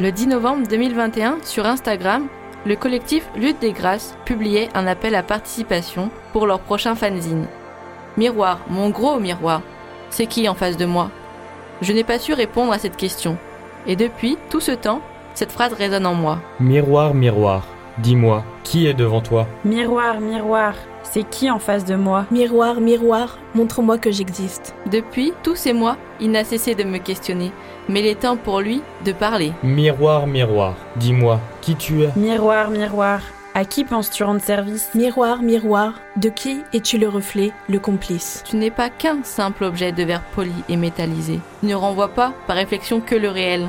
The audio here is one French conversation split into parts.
Le 10 novembre 2021, sur Instagram, le collectif Lutte des Grâces publiait un appel à participation pour leur prochain fanzine. Miroir, mon gros miroir, c'est qui en face de moi? Je n'ai pas su répondre à cette question. Et depuis tout ce temps, cette phrase résonne en moi. Miroir, miroir, dis-moi, qui est devant toi? Miroir, miroir, c'est qui en face de moi Miroir, miroir, montre-moi que j'existe. Depuis tous ces mois, il n'a cessé de me questionner, mais il est temps pour lui de parler. Miroir, miroir, dis-moi, qui tu es? Miroir, miroir, à qui penses-tu rendre service? Miroir, miroir, de qui es-tu le reflet, le complice? Tu n'es pas qu'un simple objet de verre poli et métallisé. Tu ne renvoies pas par réflexion que le réel.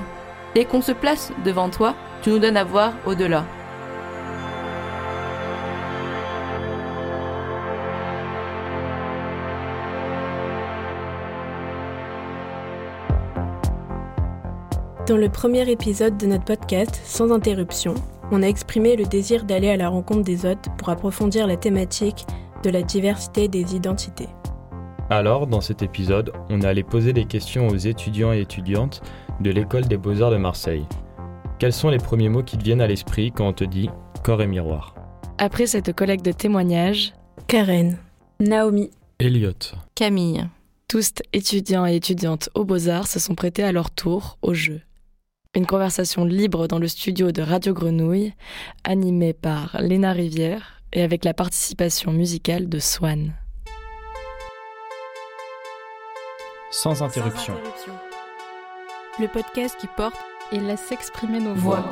Dès qu'on se place devant toi, tu nous donnes à voir au-delà. Dans le premier épisode de notre podcast, Sans interruption, on a exprimé le désir d'aller à la rencontre des autres pour approfondir la thématique de la diversité des identités. Alors, dans cet épisode, on est allé poser des questions aux étudiants et étudiantes de l'école des beaux-arts de Marseille. Quels sont les premiers mots qui te viennent à l'esprit quand on te dit corps et miroir Après cette collecte de témoignages, Karen, Naomi, Elliot, Camille. tous étudiants et étudiantes aux beaux-arts se sont prêtés à leur tour au jeu. Une conversation libre dans le studio de Radio Grenouille, animée par Léna Rivière et avec la participation musicale de Swan. sans interruption. le podcast qui porte Et laisse exprimer nos voix.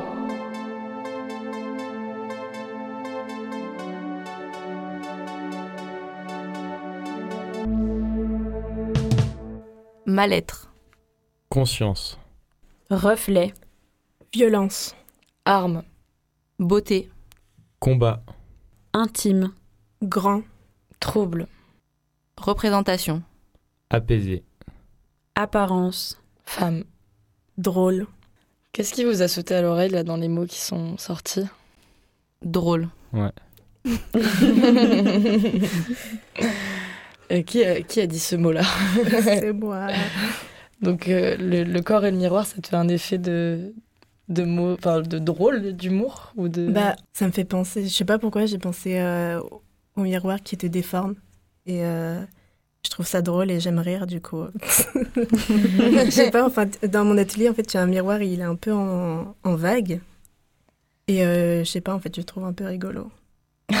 Mal-être. Conscience, reflet, violence, Armes, Beauté. combat, intime, grand, trouble, Représentation. apaisé, apparence, femme. drôle, Qu'est-ce qui vous a sauté à l'oreille là dans les mots qui sont sortis? Drôle. Euh, qui, a, qui a dit ce mot-là? C'est moi. Donc euh, le, le corps et le miroir, ça te fait un effet de, de mots, enfin de drôle, d'humour ou de. Bah, ça me fait penser, je sais pas pourquoi, j'ai pensé euh, au miroir qui te déforme. Et euh, je trouve ça drôle et j'aime rire du coup. je sais pas, enfin, dans mon atelier, en fait, a un miroir, il est un peu en, en vague. Et euh, je sais pas, en fait, je le trouve un peu rigolo.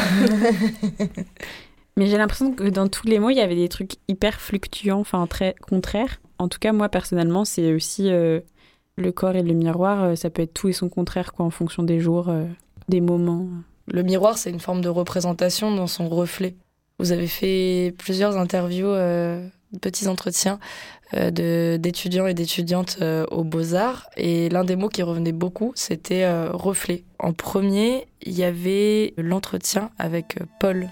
Mais j'ai l'impression que dans tous les mots, il y avait des trucs hyper fluctuants, enfin très contraires. En tout cas, moi personnellement, c'est aussi euh, le corps et le miroir. euh, ça peut être tout et son contraire, quoi, en fonction des jours, euh, des moments. Le miroir, c'est une forme de représentation dans son reflet. Vous avez fait plusieurs interviews, petits entretiens d'étudiants et d'étudiantes aux beaux-arts. Et l'un des mots qui revenait beaucoup, c'était reflet. En premier, il y avait l'entretien avec Paul.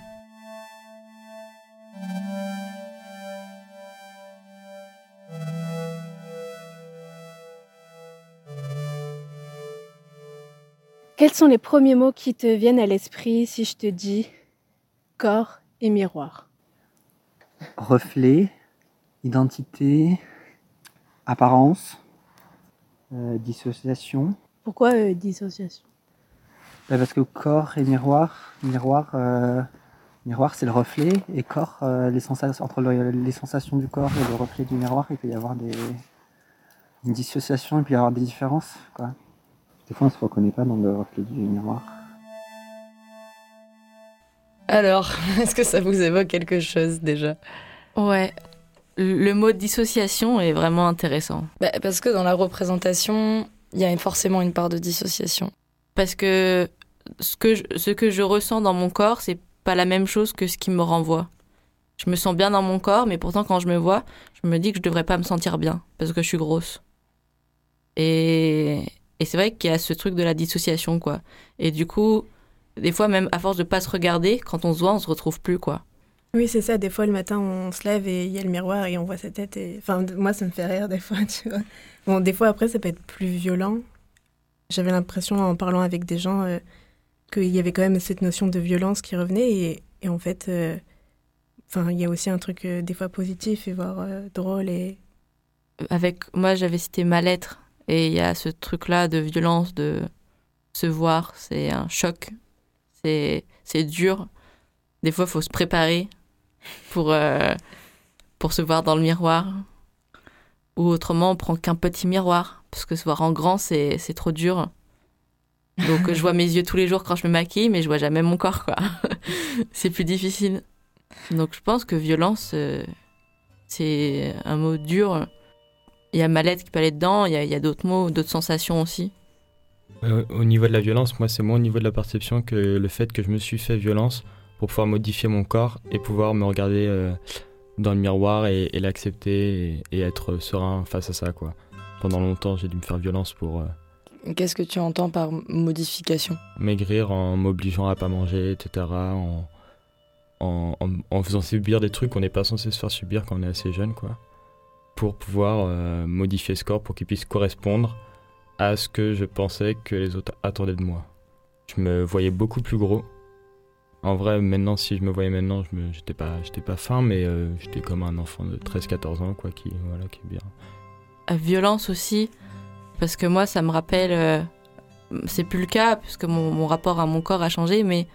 Quels sont les premiers mots qui te viennent à l'esprit si je te dis corps et miroir? Reflet, identité, apparence, euh, dissociation. Pourquoi euh, dissociation? Bah, parce que corps et miroir, miroir, euh, miroir c'est le reflet et corps, les sensations, entre le- les sensations du corps et le reflet du miroir, il peut y avoir des, une dissociation, il peut y avoir des différences. Quoi. Des fois on se reconnaît pas dans le reflet du miroir. Alors, est-ce que ça vous évoque quelque chose déjà? Ouais. Le mot dissociation est vraiment intéressant. Bah, Parce que dans la représentation, il y a forcément une part de dissociation. Parce que ce que je, ce que je ressens dans mon corps, c'est pas la même chose que ce qui me renvoie. Je me sens bien dans mon corps, mais pourtant quand je me vois, je me dis que je devrais pas me sentir bien parce que je suis grosse. Et, et c'est vrai qu'il y a ce truc de la dissociation, quoi. Et du coup, des fois, même à force de pas se regarder, quand on se voit, on se retrouve plus, quoi. Oui, c'est ça. Des fois, le matin, on se lève et il y a le miroir et on voit sa tête. Et... Enfin, moi, ça me fait rire des fois, tu vois. Bon, des fois, après, ça peut être plus violent. J'avais l'impression, en parlant avec des gens, euh, qu'il y avait quand même cette notion de violence qui revenait. Et, et en fait, euh, enfin, il y a aussi un truc, euh, des fois, positif et voire drôle. Et... Avec moi, j'avais cité mal-être. Et il y a ce truc-là de violence, de se voir, c'est un choc. C'est, dur. Des fois, il faut se préparer pour, euh, pour se voir dans le miroir. Ou autrement, on prend qu'un petit miroir. Parce que se voir en grand, c'est, c'est trop dur. Donc, je vois mes yeux tous les jours quand je me maquille, mais je vois jamais mon corps, quoi. c'est plus difficile. Donc, je pense que violence, euh, c'est un mot dur. Il y a mal-être qui peut aller dedans, il y a, d'autres mots, d'autres sensations aussi. Euh, au niveau de la violence, moi, c'est moins au niveau de la perception que le fait que je me suis fait violence pour pouvoir modifier mon corps et pouvoir me regarder euh, dans le miroir et, et l'accepter et, et être serein face à ça, quoi. Pendant longtemps, j'ai dû me faire violence pour euh, Qu'est-ce que tu entends par modification? maigrir en m'obligeant à pas manger, etc. En, en, en, en faisant subir des trucs qu'on n'est pas censé se faire subir quand on est assez jeune, quoi. Pour pouvoir euh, modifier ce corps pour qu'il puisse correspondre à ce que je pensais que les autres attendaient de moi. Je me voyais beaucoup plus gros. En vrai, maintenant, si je me voyais maintenant, je me, j'étais pas, pas fin, mais euh, j'étais comme un enfant de 13-14 ans, quoi, qui, voilà, qui est bien. À violence aussi, parce que moi, ça me rappelle. euh, c'est plus le cas, puisque mon, mon rapport à mon corps a changé, mais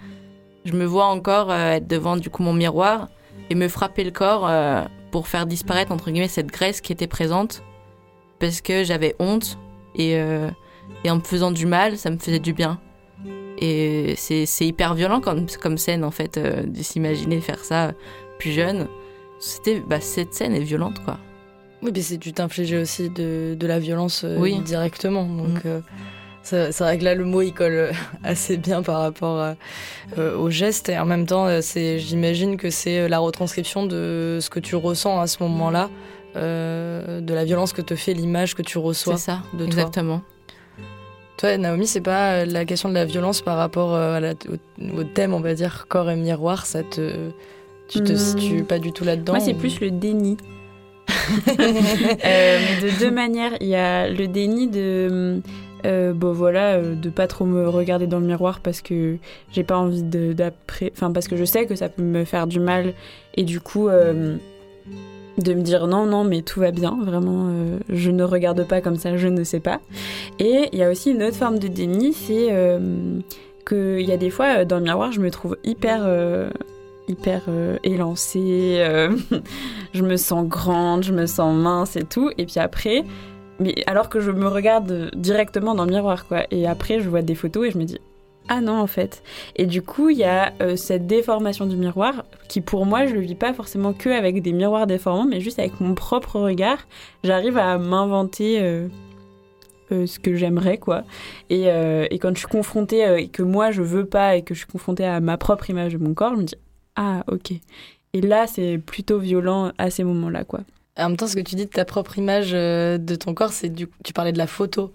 je me vois encore être devant du coup mon miroir et me frapper le corps pour faire disparaître entre guillemets cette graisse qui était présente, parce que j'avais honte et, euh, et en me faisant du mal, ça me faisait du bien. Et c'est c'est hyper violent comme, comme scène en fait, euh, de s'imaginer faire ça plus jeune. C'était, bah, cette scène est violente quoi. Oui, mais c'est tu t'infliger aussi de, de la violence euh, Oui. directement. Donc, Mm. Euh, c'est vrai que là, le mot, il colle euh, assez bien par rapport à- euh, au geste. Et en même temps, euh, c'est, j'imagine que c'est euh, la retranscription de ce que tu ressens à ce moment-là, euh, de la violence que te fait l'image que tu reçois C'est ça, de toi. exactement. Toi, Naomi, c'est pas euh, la question de la violence par rapport euh, à la- au, au thème, on va dire, corps et miroir, ça te. Tu te Hmm. situes pas du tout là-dedans Moi, c'est ou- plus le déni. Euh, mais de deux manières. Il y a le déni de. Euh, bon voilà, euh, de pas trop me regarder dans le miroir parce que j'ai pas envie d'après, parce que je sais que ça peut me faire du mal et du coup euh, de me dire non non mais tout va bien, vraiment euh, je ne regarde pas comme ça, je ne sais pas. Et il y a aussi une autre forme de déni, c'est euh, que il y a des fois dans le miroir je me trouve hyper hyper élancée, je me sens grande, je me sens mince et tout. Et puis après, mais alors que je me regarde directement dans le miroir, quoi. Et après, je vois des photos et je me dis, ah non, en fait. Et du coup, il y a euh, cette déformation du miroir qui, pour moi, je le vis pas forcément que avec des miroirs déformants, mais juste avec mon propre regard. J'arrive à m'inventer. euh, euh, ce que j'aimerais quoi et, et quand je suis confrontée et que moi je veux pas et que je suis confrontée à ma propre image de mon corps je me dis ah ok et là c'est plutôt violent à ces moments là quoi En même temps, ce que tu dis de ta propre image euh, de ton corps, c'est du tu parlais de la photo.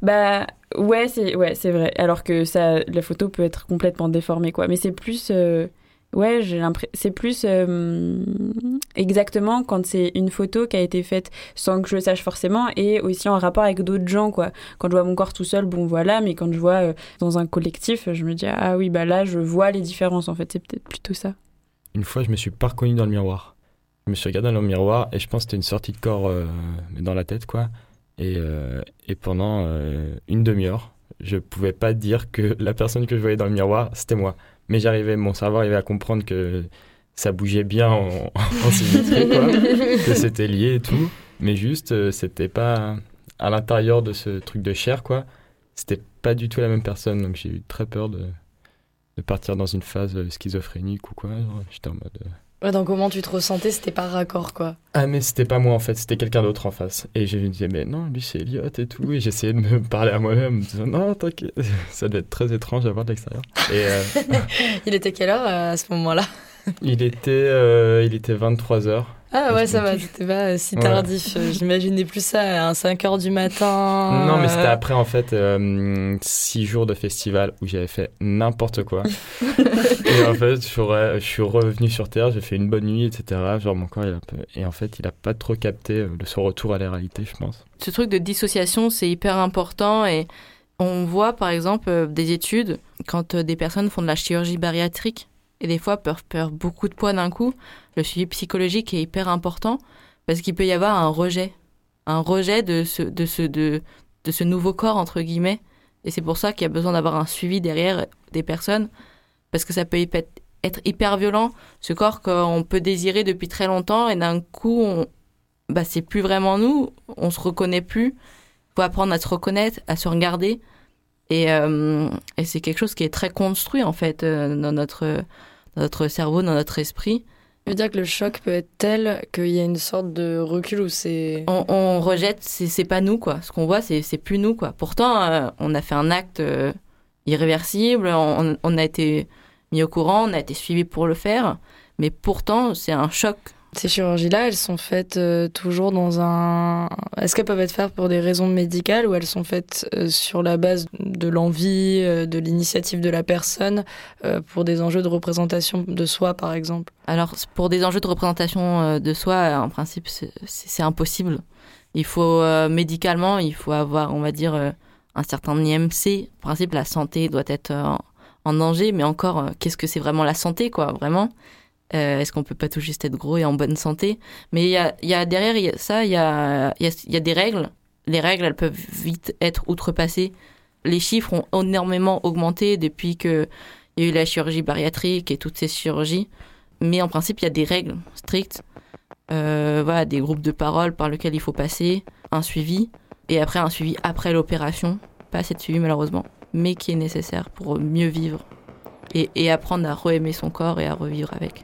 Bah ouais, c'est ouais, c'est vrai. Alors que ça, la photo peut être complètement déformée, quoi. Mais c'est plus, euh, ouais, j'ai l'impression, c'est plus euh, exactement quand c'est une photo qui a été faite sans que je le sache forcément et aussi en rapport avec d'autres gens, quoi. Quand je vois mon corps tout seul, bon voilà, mais quand je vois euh, dans un collectif, je me dis ah oui, bah là, je vois les différences. En fait, c'est peut-être plutôt ça. Une fois, je me suis pas reconnu dans le miroir. Je me suis regardé dans le miroir et je pense que c'était une sortie de corps euh, dans la tête, quoi. Et, euh, pendant euh, une demi-heure, je pouvais pas dire que la personne que je voyais dans le miroir, c'était moi. Mais j'arrivais, mon cerveau arrivait à comprendre que ça bougeait bien en, en quoi. que c'était lié et tout. Mais juste, c'était pas à l'intérieur de ce truc de chair, quoi. C'était pas du tout la même personne. Donc j'ai eu très peur de, partir dans une phase schizophrénique ou quoi. J'étais en mode. Ouais, donc comment tu te ressentais, c'était par raccord, quoi. Ah mais c'était pas moi en fait, c'était quelqu'un d'autre en face. Et je me disais mais non, lui c'est Elliot et tout. Et j'essayais de me parler à moi-même, en me disant non t'inquiète. Ça devait être très étrange à voir de l'extérieur. Et euh, Il était quelle heure euh, à ce moment-là? Il était euh, il était 23 h Ah ouais, ça va, c'était pas euh, si tardif. Euh, J'imaginais plus ça à 5 heures du matin. Non mais c'était euh, après en fait 6 jours de festival où j'avais fait n'importe quoi. et en fait je suis, re- je suis revenu sur Terre, j'ai fait une bonne nuit etc. Genre mon corps il a un peu... Et en fait il a pas trop capté euh, le son retour à la réalité je pense. ce truc de dissociation, c'est hyper important et on voit par exemple euh, des études quand euh, des personnes font de la chirurgie bariatrique et des fois peuvent perdre beaucoup de poids d'un coup. Le suivi psychologique est hyper important parce qu'il peut y avoir un rejet, un rejet de ce, de ce, de, de ce nouveau corps, entre guillemets. Et c'est pour ça qu'il y a besoin d'avoir un suivi derrière des personnes, parce que ça peut être hyper violent, ce corps qu'on peut désirer depuis très longtemps, et d'un coup, on, bah, c'est plus vraiment nous, on se reconnaît plus. Il faut apprendre à se reconnaître, à se regarder. Et, euh, et c'est quelque chose qui est très construit, en fait, euh, dans, notre, dans notre cerveau, dans notre esprit. Ça veut dire que le choc peut être tel qu'il y a une sorte de recul où c'est. On, on, rejette, c'est pas nous, quoi. Ce qu'on voit, c'est plus nous, quoi. Pourtant, euh, on a fait un acte euh, irréversible, on, on, a été mis au courant, on a été suivi pour le faire, mais pourtant, c'est un choc ces chirurgies-là, elles sont faites euh, toujours dans un. Est-ce qu'elles peuvent être faites pour des raisons médicales ou elles sont faites euh, sur la base de l'envie, euh, de l'initiative de la personne, pour des enjeux de représentation de soi, par exemple? Alors, pour des enjeux de représentation de soi, en principe, c'est impossible. Il faut médicalement, il faut avoir, on va dire, un certain IMC. En principe, la santé doit être en, en danger, mais encore, qu'est-ce que c'est vraiment la santé, quoi, vraiment? Euh, Est-ce qu'on peut pas tout juste être gros et en bonne santé? Mais il y a, derrière ça, il y a, des règles. Les règles, elles peuvent vite être outrepassées. Les chiffres ont énormément augmenté depuis que il y a eu la chirurgie bariatrique et toutes ces chirurgies. Mais en principe, il y a des règles strictes. Euh, voilà, des groupes de parole par lesquels il faut passer, un suivi, et après un suivi après l'opération. Pas assez de suivi malheureusement, mais qui est nécessaire pour mieux vivre et, apprendre à re-aimer son corps et à revivre avec.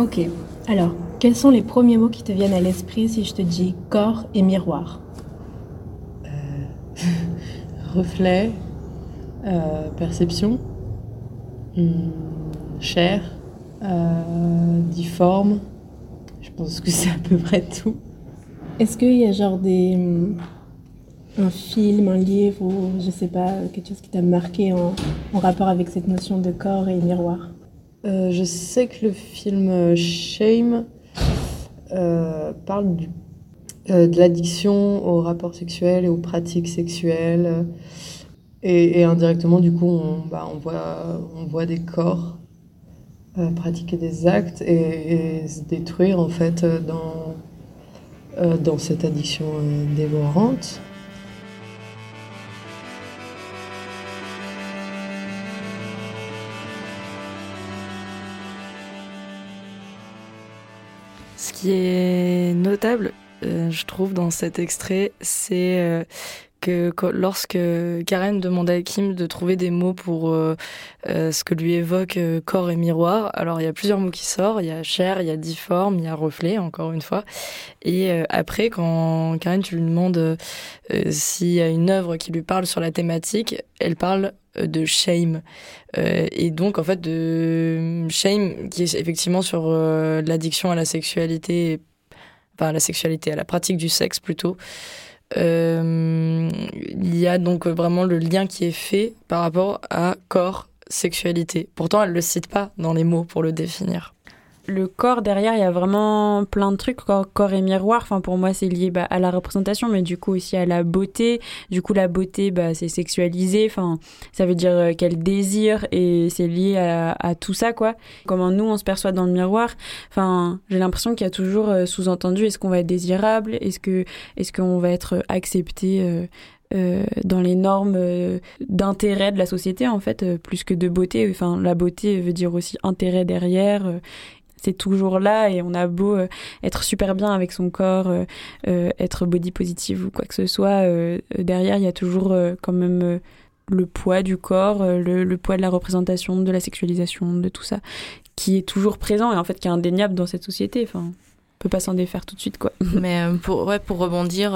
Ok. Alors, quels sont les premiers mots qui te viennent à l'esprit si je te dis corps et miroir? Euh, Reflet, euh, perception, hmm, chair, euh, difforme. Je pense que c'est à peu près tout. Est-ce qu'il y a genre des hmm, un film, un livre ou je sais pas quelque chose qui t'a marqué en rapport avec cette notion de corps et miroir? Euh, je sais que le film euh, Shame euh, parle de l'addiction aux rapports sexuels et aux pratiques sexuelles. Et, indirectement, du coup, on, bah, voit, des corps pratiquer des actes et, se détruire en fait dans cette addiction dévorante. Qui est notable, euh, je trouve, dans cet extrait, c'est euh, que, lorsque Karen demande à Kim de trouver des mots pour euh, euh, ce que lui évoque euh, corps et miroir, alors il y a plusieurs mots qui sortent. Il y a chair, il y a difforme, il y a reflet, encore une fois. Et après, quand Karen, tu lui demandes s'il y a une œuvre qui lui parle sur la thématique, elle parle de shame. et donc, en fait, de shame qui est effectivement sur l'addiction à la sexualité, enfin à la sexualité, à la pratique du sexe plutôt. Euh, il y a donc vraiment le lien qui est fait par rapport à corps, sexualité. Pourtant, elle ne le cite pas dans les mots pour le définir le corps derrière, il y a vraiment plein de trucs, corps, et miroir. Enfin, pour moi, c'est lié bah, à la représentation, mais du coup aussi à la beauté. Du coup, la beauté, bah, c'est sexualisé. Enfin, ça veut dire euh, qu'elle désire et c'est lié à, tout ça, quoi. Comment nous, on se perçoit dans le miroir. Enfin, j'ai l'impression qu'il y a toujours euh, sous-entendu est-ce qu'on va être désirable? Est-ce que est-ce qu'on va être accepté euh, dans les normes d'intérêt de la société en fait plus que de beauté? Enfin la beauté veut dire aussi intérêt derrière c'est toujours là et on a beau euh, être super bien avec son corps, euh, euh, être body positive ou quoi que ce soit, derrière il y a toujours quand même le poids du corps, le, poids de la représentation, de la sexualisation, de tout ça, qui est toujours présent et en fait qui est indéniable dans cette société. Enfin, on peut pas s'en défaire tout de suite quoi. Mais pour ouais, pour rebondir.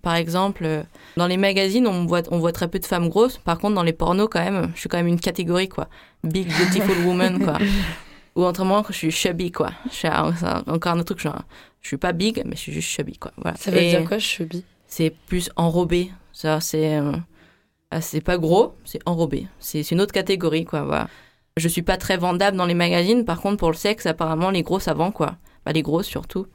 Par exemple, dans les magazines, on voit, on voit très peu de femmes grosses. Par contre, dans les pornos, quand même, je suis quand même une catégorie, quoi. Big, beautiful woman, quoi. Ou autrement, je suis chubby, quoi. C'est encore un autre truc, genre, je suis pas big, mais je suis juste chubby, quoi. Voilà. Ça veut dire quoi, chubby? C'est plus enrobé. Ça, c'est. Euh, ah, c'est pas gros, c'est enrobé. C'est une autre catégorie, quoi. Voilà. Je suis pas très vendable dans les magazines. Par contre, pour le sexe, apparemment, les gros savants, quoi. Bah, les grosses surtout.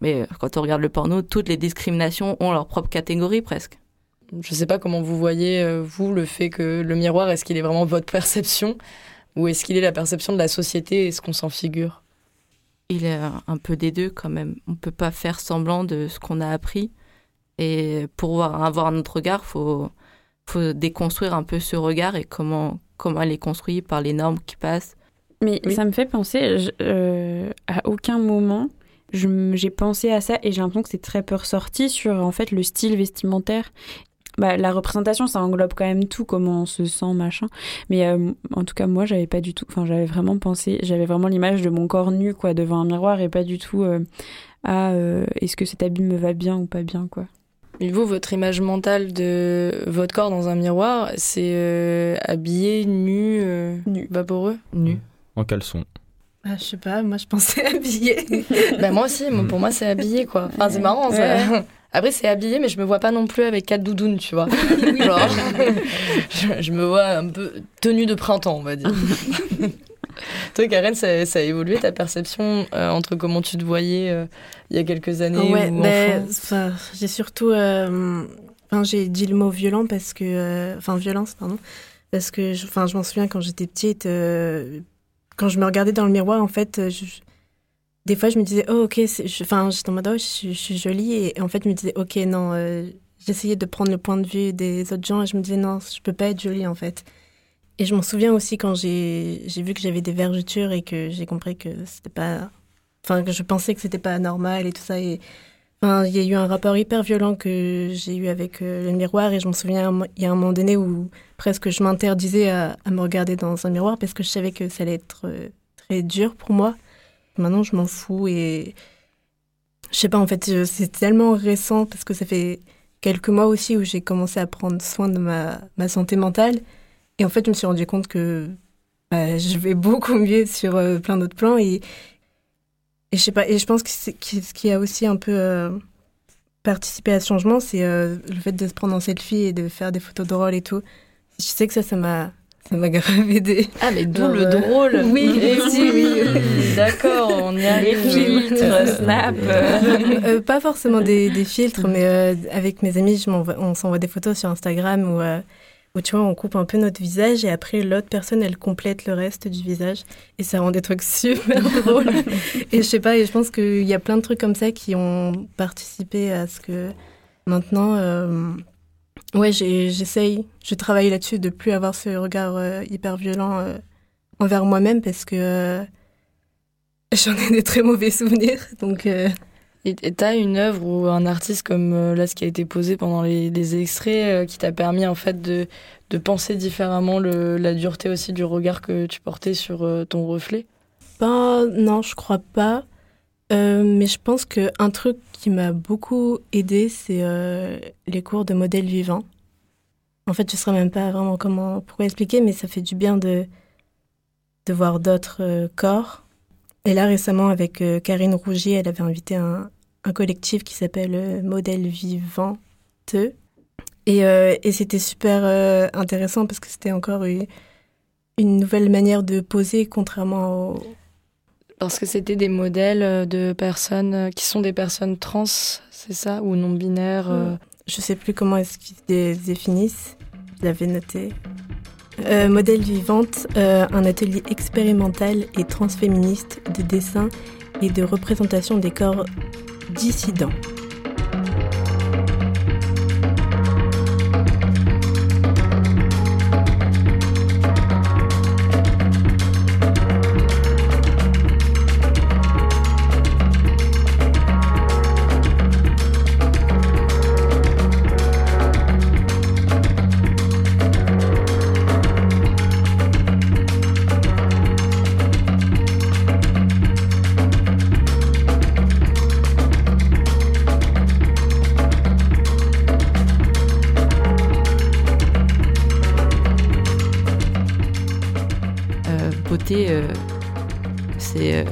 Mais euh, quand on regarde le porno, toutes les discriminations ont leur propre catégorie presque. Je sais pas comment vous voyez, euh, vous, le fait que le miroir, est-ce qu'il est vraiment votre perception? Ou est-ce qu'il est la perception de la société et ce qu'on s'en figure Il est un peu des deux quand même. On ne peut pas faire semblant de ce qu'on a appris. Et pour avoir un autre regard, il faut, faut déconstruire un peu ce regard et comment, comment elle est construite par les normes qui passent. Mais ça me fait penser, euh, à aucun moment, j'ai pensé à ça et j'ai l'impression que c'est très peu ressorti sur en fait le style vestimentaire bah, la représentation, ça englobe quand même tout, comment on se sent, machin. Mais euh, en tout cas, moi, j'avais pas du tout. Enfin, j'avais vraiment pensé. J'avais vraiment l'image de mon corps nu, quoi, devant un miroir et pas du tout euh, à euh, est-ce que cet habit me va bien ou pas bien, quoi. Et vous, votre image mentale de votre corps dans un miroir, c'est habillé, nu, nu, vaporeux? Nu. En caleçon. Ah, je sais pas, moi je pensais habillé. bah, moi aussi, pour moi c'est habillé quoi. Enfin, c'est marrant ça. Après, c'est habillé, mais je me vois pas non plus avec quatre doudounes, tu vois. Genre, je, me vois un peu tenue de printemps, on va dire. Toi, Karen, ça, a évolué ta perception euh, entre comment tu te voyais euh, il y a quelques années ouais, ben, J'ai surtout. Euh, j'ai dit le mot violent parce que. Enfin, violence, pardon. Parce que je m'en souviens quand j'étais petite, quand je me regardais dans le miroir, en fait, je, des fois, je me disais, oh, ok, enfin, j'étais en mode, oh, je, suis jolie. Et, en fait, je me disais, ok, non, euh, j'essayais de prendre le point de vue des autres gens et je me disais, non, je peux pas être jolie, en fait. Et je m'en souviens aussi quand j'ai vu que j'avais des vergetures et que j'ai compris que c'était pas. Enfin, que je pensais que c'était pas normal et tout ça. Et enfin, il y a eu un rapport hyper violent que j'ai eu avec euh, le miroir et je m'en souviens, il y a un moment donné où presque je m'interdisais à, me regarder dans un miroir parce que je savais que ça allait être euh, très dur pour moi. Maintenant, je m'en fous et je sais pas, en fait, euh, c'est tellement récent parce que ça fait quelques mois aussi où j'ai commencé à prendre soin de ma, ma, santé mentale. Et en fait, je me suis rendu compte que bah, je vais beaucoup mieux sur euh, plein d'autres plans. Et, je sais pas, et je pense que ce qui a aussi un peu euh, participé à ce changement, c'est le fait de se prendre en selfie et de faire des photos drôles et tout. Je sais que ça, ça m'a ça m'a grave aidé. Ah, mais d'où le drôle Oui, oui, oui. D'accord, on y a les filtres, Snap. Euh, pas forcément des, des filtres, mais euh, avec mes amis, je on s'envoie des photos sur Instagram où, euh, où, tu vois, on coupe un peu notre visage et après, l'autre personne, elle complète le reste du visage. Et ça rend des trucs super drôles. et je sais pas, et je pense qu'il y a plein de trucs comme ça qui ont participé à ce que maintenant Ouais, j'essaye, je travaille là-dessus de plus avoir ce regard euh, hyper violent euh, envers moi-même parce que euh, j'en ai des très mauvais souvenirs. Donc, Et t'as une œuvre ou un artiste comme là ce qui a été posé pendant les, les extraits qui t'a permis en fait de, de penser différemment le, la dureté aussi du regard que tu portais sur ton reflet? Ben non, je crois pas. Euh, mais je pense qu'un truc qui m'a beaucoup aidé, c'est euh, les cours de modèle vivant. En fait, je ne saurais même pas vraiment comment pourquoi expliquer, mais ça fait du bien de, de voir d'autres euh, corps. Et là, récemment, avec Karine Rougier, elle avait invité un, un collectif qui s'appelle Modèle Vivant Et, euh, et c'était super intéressant parce que c'était encore une, une nouvelle manière de poser, contrairement au, Parce que c'était des modèles euh, de personnes euh, qui sont des personnes trans, c'est ça Ou non binaires euh, je sais plus comment est-ce qu'ils dé- définissent. Je l'avais noté. Euh, modèle vivante, un atelier expérimental et transféministe de dessin et de représentation des corps dissidents. Euh, c'est euh,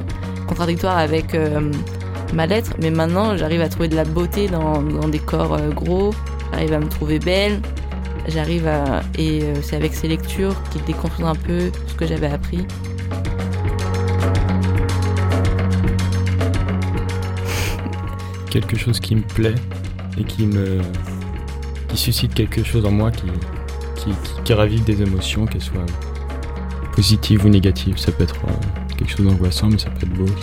contradictoire avec euh, ma lettre, mais maintenant j'arrive à trouver de la beauté dans, des corps gros, j'arrive à me trouver belle, j'arrive à... Et c'est avec ces lectures qui déconstruisent un peu ce que j'avais appris. Quelque chose qui me plaît et qui me qui suscite quelque chose en moi qui, qui, qui ravive des émotions, qu'elles soient positives ou négatives. Ça peut être euh, quelque chose d'angoissant, mais ça peut être beau aussi.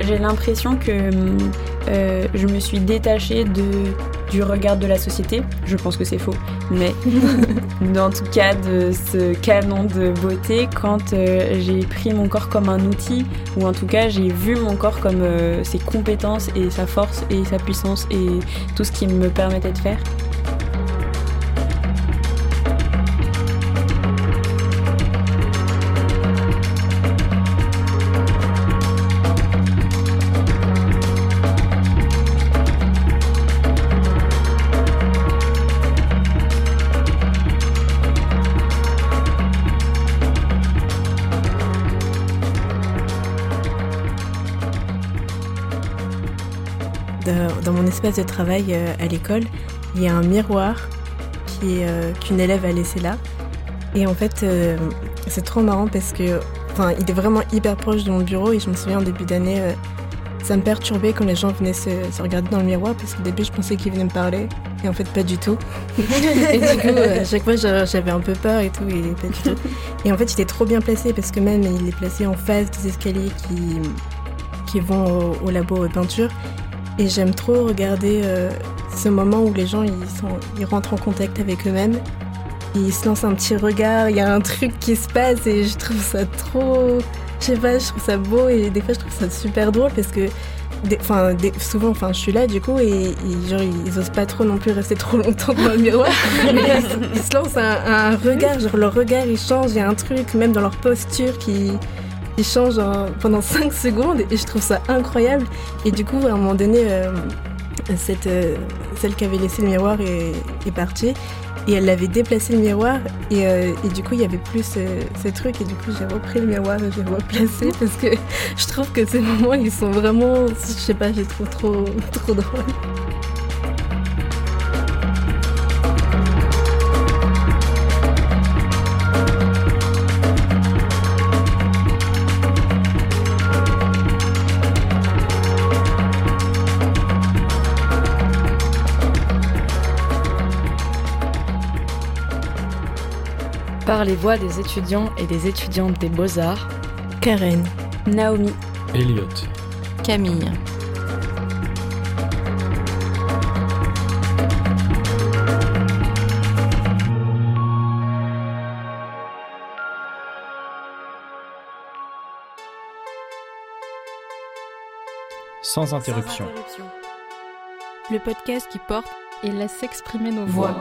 J'ai l'impression que euh, je me suis détachée de, du regard de la société. Je pense que c'est faux, mais en tout cas de ce canon de beauté quand euh, j'ai pris mon corps comme un outil, ou en tout cas j'ai vu mon corps comme euh, ses compétences et sa force et sa puissance et tout ce qui me permettait de faire. Dans, dans mon espace de travail euh, à l'école, il y a un miroir qui euh, qu'une élève a laissé là. Et en fait, euh, c'est trop marrant parce que, enfin, il est vraiment hyper proche de mon bureau et je me souviens en début d'année, euh, ça me perturbait quand les gens venaient se, se regarder dans le miroir parce qu'au début, je pensais qu'ils venaient me parler et en fait, pas du tout. et du coup, à chaque fois, j'a- j'avais un peu peur et tout et pas du tout. Et en fait, il était trop bien placé parce que même il est placé en face des escaliers qui, qui vont au, au labo de peinture. Et j'aime trop regarder euh, ce moment où les gens ils, sont, ils rentrent en contact avec eux-mêmes. Ils se lancent un petit regard, il y a un truc qui se passe et je trouve ça trop. Je sais pas, je trouve ça beau et des fois je trouve ça super drôle parce que. Enfin, souvent, enfin, je suis là du coup et, et genre ils, osent pas trop non plus rester trop longtemps dans le miroir. Mais ils, se- ils se lancent un, un regard, genre leur regard il change, il y a un truc même dans leur posture qui, qui change en- pendant 5 secondes et je trouve ça incroyable. Et du coup, à un moment donné, euh, cette, euh, celle qui avait laissé le miroir est, partie. Et elle avait déplacé le miroir. Et, euh, et du coup, il y avait plus ce, truc. Et du coup, j'ai repris le miroir et j'ai replacé. Parce que je trouve que ces moments, ils sont vraiment. Je sais pas, je les trop, trop drôles. Par les voix des étudiants et des étudiantes des Beaux-Arts, Karen, Naomi, Elliot, Camille. Sans interruption. Le podcast qui porte et laisse s'exprimer nos voix.